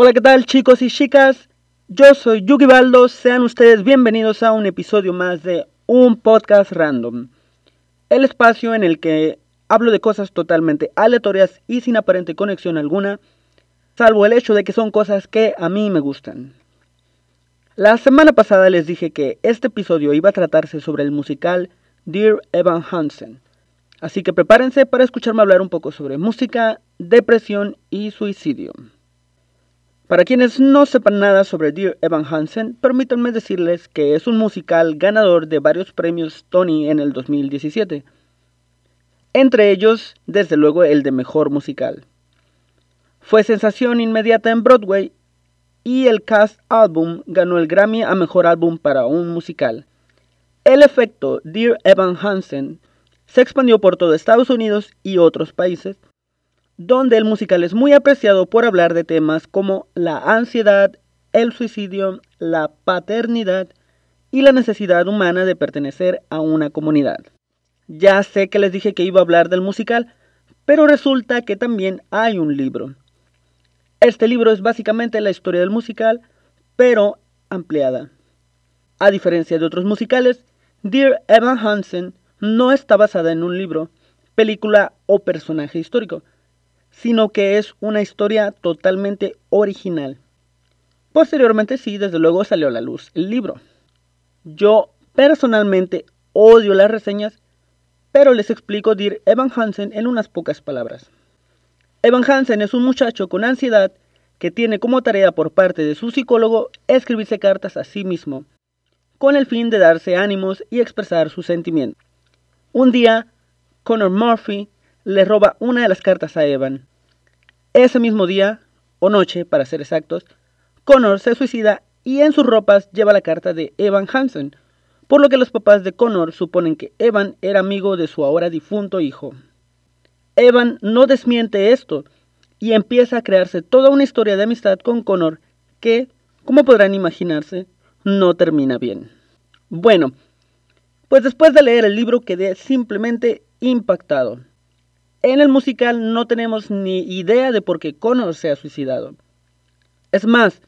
Hola, ¿qué tal chicos y chicas? Yo soy Yugi Baldo, sean ustedes bienvenidos a un episodio más de un podcast random. El espacio en el que hablo de cosas totalmente aleatorias y sin aparente conexión alguna, salvo el hecho de que son cosas que a mí me gustan. La semana pasada les dije que este episodio iba a tratarse sobre el musical Dear Evan Hansen, así que prepárense para escucharme hablar un poco sobre música, depresión y suicidio. Para quienes no sepan nada sobre Dear Evan Hansen, permítanme decirles que es un musical ganador de varios premios Tony en el 2017. Entre ellos, desde luego, el de Mejor Musical. Fue sensación inmediata en Broadway y el cast album ganó el Grammy a Mejor Álbum para un musical. El efecto Dear Evan Hansen se expandió por todo Estados Unidos y otros países donde el musical es muy apreciado por hablar de temas como la ansiedad, el suicidio, la paternidad y la necesidad humana de pertenecer a una comunidad. Ya sé que les dije que iba a hablar del musical, pero resulta que también hay un libro. Este libro es básicamente la historia del musical, pero ampliada. A diferencia de otros musicales, Dear Evan Hansen no está basada en un libro, película o personaje histórico, sino que es una historia totalmente original. Posteriormente sí, desde luego salió a la luz el libro. Yo personalmente odio las reseñas, pero les explico Dir Evan Hansen en unas pocas palabras. Evan Hansen es un muchacho con ansiedad que tiene como tarea por parte de su psicólogo escribirse cartas a sí mismo, con el fin de darse ánimos y expresar sus sentimientos. Un día, Connor Murphy le roba una de las cartas a Evan. Ese mismo día, o noche para ser exactos, Connor se suicida y en sus ropas lleva la carta de Evan Hansen, por lo que los papás de Connor suponen que Evan era amigo de su ahora difunto hijo. Evan no desmiente esto y empieza a crearse toda una historia de amistad con Connor que, como podrán imaginarse, no termina bien. Bueno, pues después de leer el libro quedé simplemente impactado. En el musical no tenemos ni idea de por qué Connor se ha suicidado. Es más,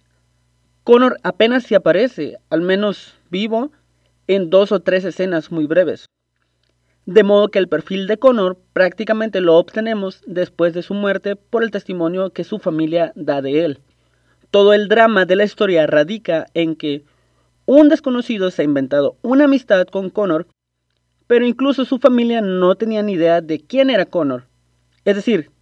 Connor apenas se aparece, al menos vivo, en dos o tres escenas muy breves. De modo que el perfil de Connor prácticamente lo obtenemos después de su muerte por el testimonio que su familia da de él. Todo el drama de la historia radica en que un desconocido se ha inventado una amistad con Connor pero incluso su familia no tenía ni idea de quién era Connor. Es decir,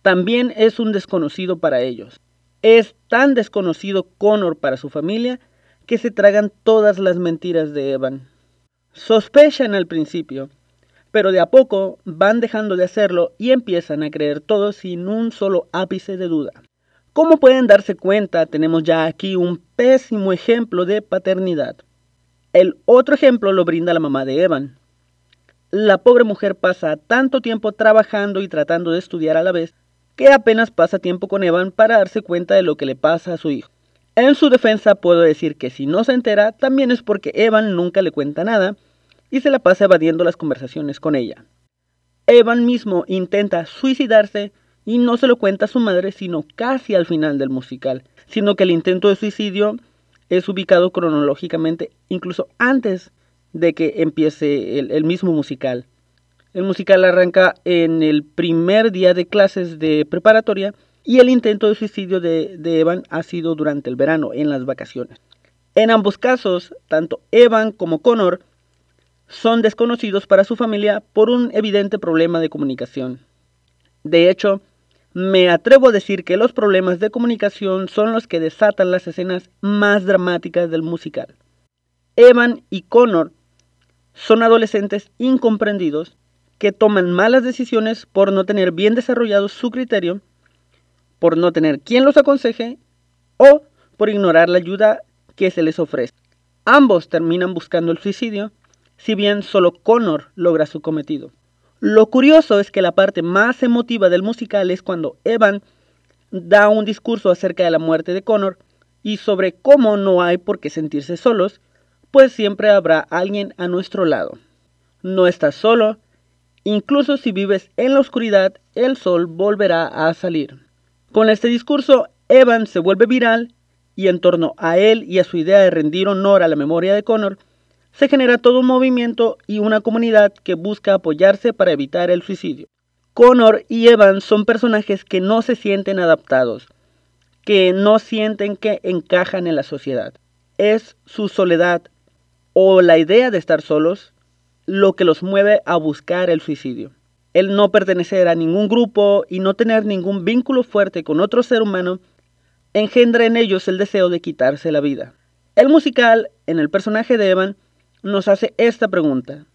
también es un desconocido para ellos. Es tan desconocido Connor para su familia que se tragan todas las mentiras de Evan. Sospechan al principio, pero de a poco van dejando de hacerlo y empiezan a creer todo sin un solo ápice de duda. Como pueden darse cuenta, tenemos ya aquí un pésimo ejemplo de paternidad. El otro ejemplo lo brinda la mamá de Evan, la pobre mujer pasa tanto tiempo trabajando y tratando de estudiar a la vez que apenas pasa tiempo con Evan para darse cuenta de lo que le pasa a su hijo. En su defensa puedo decir que si no se entera también es porque Evan nunca le cuenta nada y se la pasa evadiendo las conversaciones con ella. Evan mismo intenta suicidarse y no se lo cuenta a su madre sino casi al final del musical, sino que el intento de suicidio es ubicado cronológicamente incluso antes de que empiece el, mismo musical. El musical arranca en el primer día de clases de preparatoria y el intento de suicidio de, de, Evan ha sido durante el verano, en las vacaciones. En ambos casos, tanto Evan como Connor son desconocidos para su familia por un evidente problema de comunicación. De hecho, me atrevo a decir que los problemas de comunicación son los que desatan las escenas más dramáticas del musical. Evan y Connor son adolescentes incomprendidos que toman malas decisiones por no tener bien desarrollado su criterio, por no tener quien los aconseje o por ignorar la ayuda que se les ofrece. Ambos terminan buscando el suicidio, si bien solo Connor logra su cometido. Lo curioso es que la parte más emotiva del musical es cuando Evan da un discurso acerca de la muerte de Connor y sobre cómo no hay por qué sentirse solos pues siempre habrá alguien a nuestro lado. No estás solo, incluso si vives en la oscuridad, el sol volverá a salir. Con este discurso, Evan se vuelve viral y en torno a él y a su idea de rendir honor a la memoria de Connor, se genera todo un movimiento y una comunidad que busca apoyarse para evitar el suicidio. Connor y Evan son personajes que no se sienten adaptados, que no sienten que encajan en la sociedad. Es su soledad o la idea de estar solos lo que los mueve a buscar el suicidio. El no pertenecer a ningún grupo y no tener ningún vínculo fuerte con otro ser humano engendra en ellos el deseo de quitarse la vida. El musical, en el personaje de Evan, nos hace esta pregunta.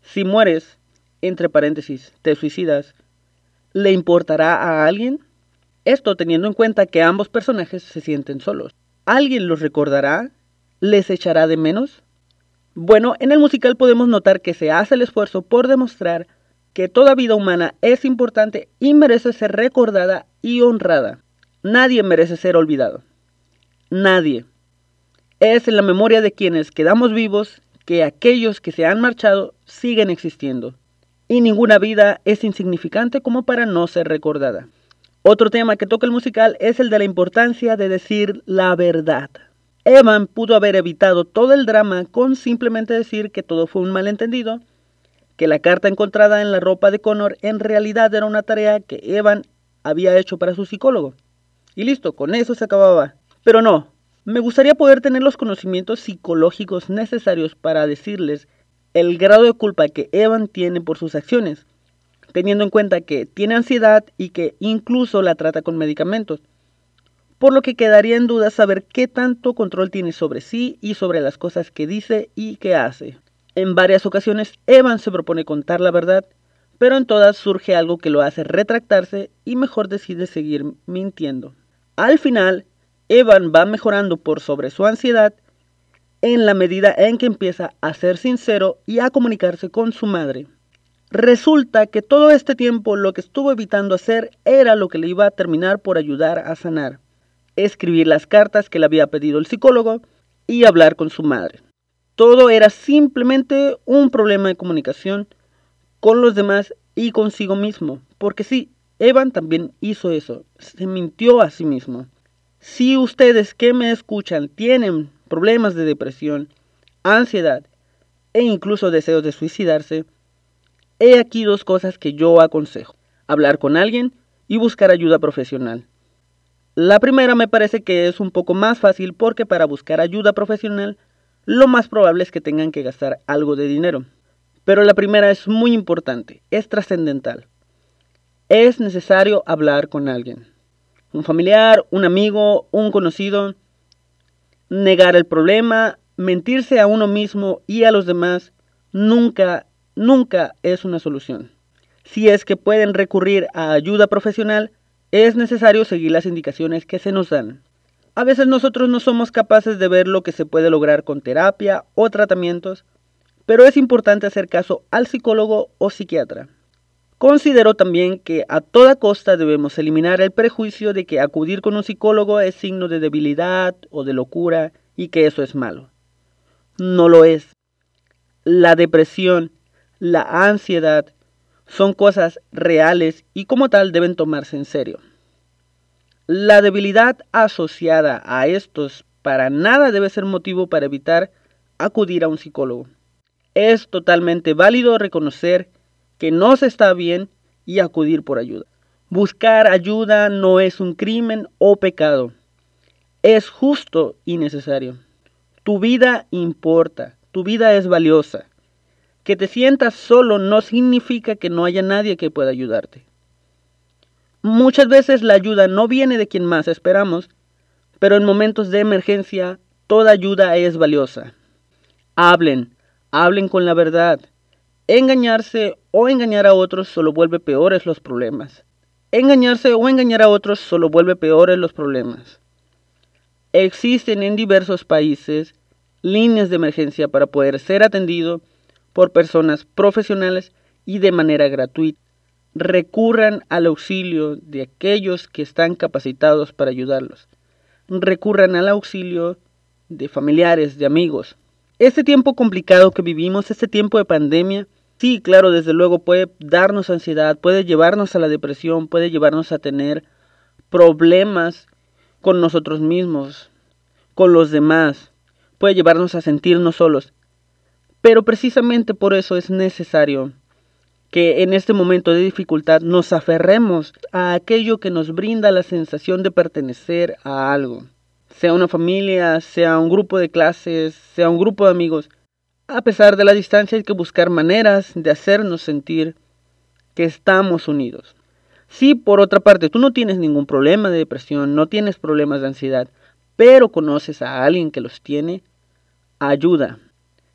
Si mueres, entre paréntesis, te suicidas, ¿le importará a alguien? Esto teniendo en cuenta que ambos personajes se sienten solos. ¿Alguien los recordará? ¿Les echará de menos? Bueno, en el musical podemos notar que se hace el esfuerzo por demostrar que toda vida humana es importante y merece ser recordada y honrada. Nadie merece ser olvidado. Nadie. Es en la memoria de quienes quedamos vivos que aquellos que se han marchado siguen existiendo. Y ninguna vida es insignificante como para no ser recordada. Otro tema que toca el musical es el de la importancia de decir la verdad. Evan pudo haber evitado todo el drama con simplemente decir que todo fue un malentendido, que la carta encontrada en la ropa de Connor en realidad era una tarea que Evan había hecho para su psicólogo. Y listo, con eso se acababa. Pero no, me gustaría poder tener los conocimientos psicológicos necesarios para decirles el grado de culpa que Evan tiene por sus acciones, teniendo en cuenta que tiene ansiedad y que incluso la trata con medicamentos por lo que quedaría en duda saber qué tanto control tiene sobre sí y sobre las cosas que dice y que hace. En varias ocasiones Evan se propone contar la verdad, pero en todas surge algo que lo hace retractarse y mejor decide seguir mintiendo. Al final, Evan va mejorando por sobre su ansiedad en la medida en que empieza a ser sincero y a comunicarse con su madre. Resulta que todo este tiempo lo que estuvo evitando hacer era lo que le iba a terminar por ayudar a sanar escribir las cartas que le había pedido el psicólogo y hablar con su madre. Todo era simplemente un problema de comunicación con los demás y consigo mismo. Porque sí, Evan también hizo eso, se mintió a sí mismo. Si ustedes que me escuchan tienen problemas de depresión, ansiedad e incluso deseos de suicidarse, he aquí dos cosas que yo aconsejo. Hablar con alguien y buscar ayuda profesional. La primera me parece que es un poco más fácil porque para buscar ayuda profesional lo más probable es que tengan que gastar algo de dinero. Pero la primera es muy importante, es trascendental. Es necesario hablar con alguien. Un familiar, un amigo, un conocido. Negar el problema, mentirse a uno mismo y a los demás nunca, nunca es una solución. Si es que pueden recurrir a ayuda profesional, es necesario seguir las indicaciones que se nos dan. A veces nosotros no somos capaces de ver lo que se puede lograr con terapia o tratamientos, pero es importante hacer caso al psicólogo o psiquiatra. Considero también que a toda costa debemos eliminar el prejuicio de que acudir con un psicólogo es signo de debilidad o de locura y que eso es malo. No lo es. La depresión, la ansiedad, son cosas reales y como tal deben tomarse en serio. La debilidad asociada a estos para nada debe ser motivo para evitar acudir a un psicólogo. Es totalmente válido reconocer que no se está bien y acudir por ayuda. Buscar ayuda no es un crimen o pecado. Es justo y necesario. Tu vida importa, tu vida es valiosa. Que te sientas solo no significa que no haya nadie que pueda ayudarte. Muchas veces la ayuda no viene de quien más esperamos, pero en momentos de emergencia toda ayuda es valiosa. Hablen, hablen con la verdad. Engañarse o engañar a otros solo vuelve peores los problemas. Engañarse o engañar a otros solo vuelve peores los problemas. Existen en diversos países líneas de emergencia para poder ser atendido por personas profesionales y de manera gratuita. Recurran al auxilio de aquellos que están capacitados para ayudarlos. Recurran al auxilio de familiares, de amigos. Este tiempo complicado que vivimos, este tiempo de pandemia, sí, claro, desde luego puede darnos ansiedad, puede llevarnos a la depresión, puede llevarnos a tener problemas con nosotros mismos, con los demás, puede llevarnos a sentirnos solos. Pero precisamente por eso es necesario que en este momento de dificultad nos aferremos a aquello que nos brinda la sensación de pertenecer a algo. Sea una familia, sea un grupo de clases, sea un grupo de amigos. A pesar de la distancia hay que buscar maneras de hacernos sentir que estamos unidos. Si por otra parte tú no tienes ningún problema de depresión, no tienes problemas de ansiedad, pero conoces a alguien que los tiene, ayuda.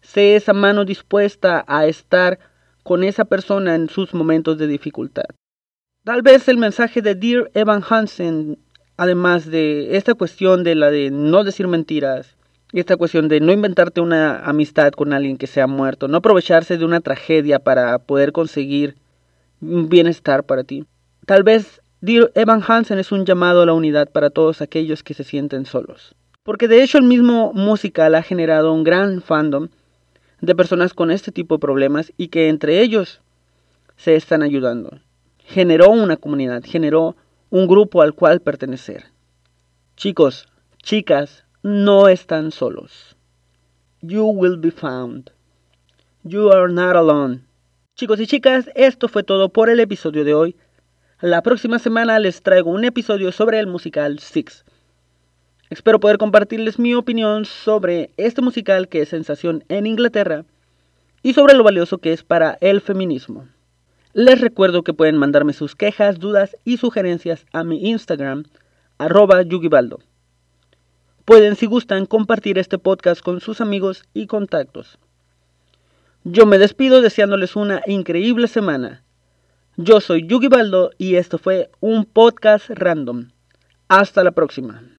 Sé esa mano dispuesta a estar con esa persona en sus momentos de dificultad. Tal vez el mensaje de Dear Evan Hansen, además de esta cuestión de la de no decir mentiras, esta cuestión de no inventarte una amistad con alguien que se ha muerto, no aprovecharse de una tragedia para poder conseguir bienestar para ti. Tal vez Evan Hansen es un llamado a la unidad para todos aquellos que se sienten solos. Porque de hecho el mismo musical ha generado un gran fandom de personas con este tipo de problemas y que entre ellos se están ayudando. Generó una comunidad, generó un grupo al cual pertenecer. Chicos, chicas, no están solos. You will be found. You are not alone. Chicos y chicas, esto fue todo por el episodio de hoy. La próxima semana les traigo un episodio sobre el musical Six. Espero poder compartirles mi opinión sobre este musical que es sensación en Inglaterra y sobre lo valioso que es para el feminismo. Les recuerdo que pueden mandarme sus quejas, dudas y sugerencias a mi Instagram, arroba yugibaldo. Pueden, si gustan, compartir este podcast con sus amigos y contactos. Yo me despido deseándoles una increíble semana. Yo soy Yugi Baldo y esto fue un podcast random. Hasta la próxima.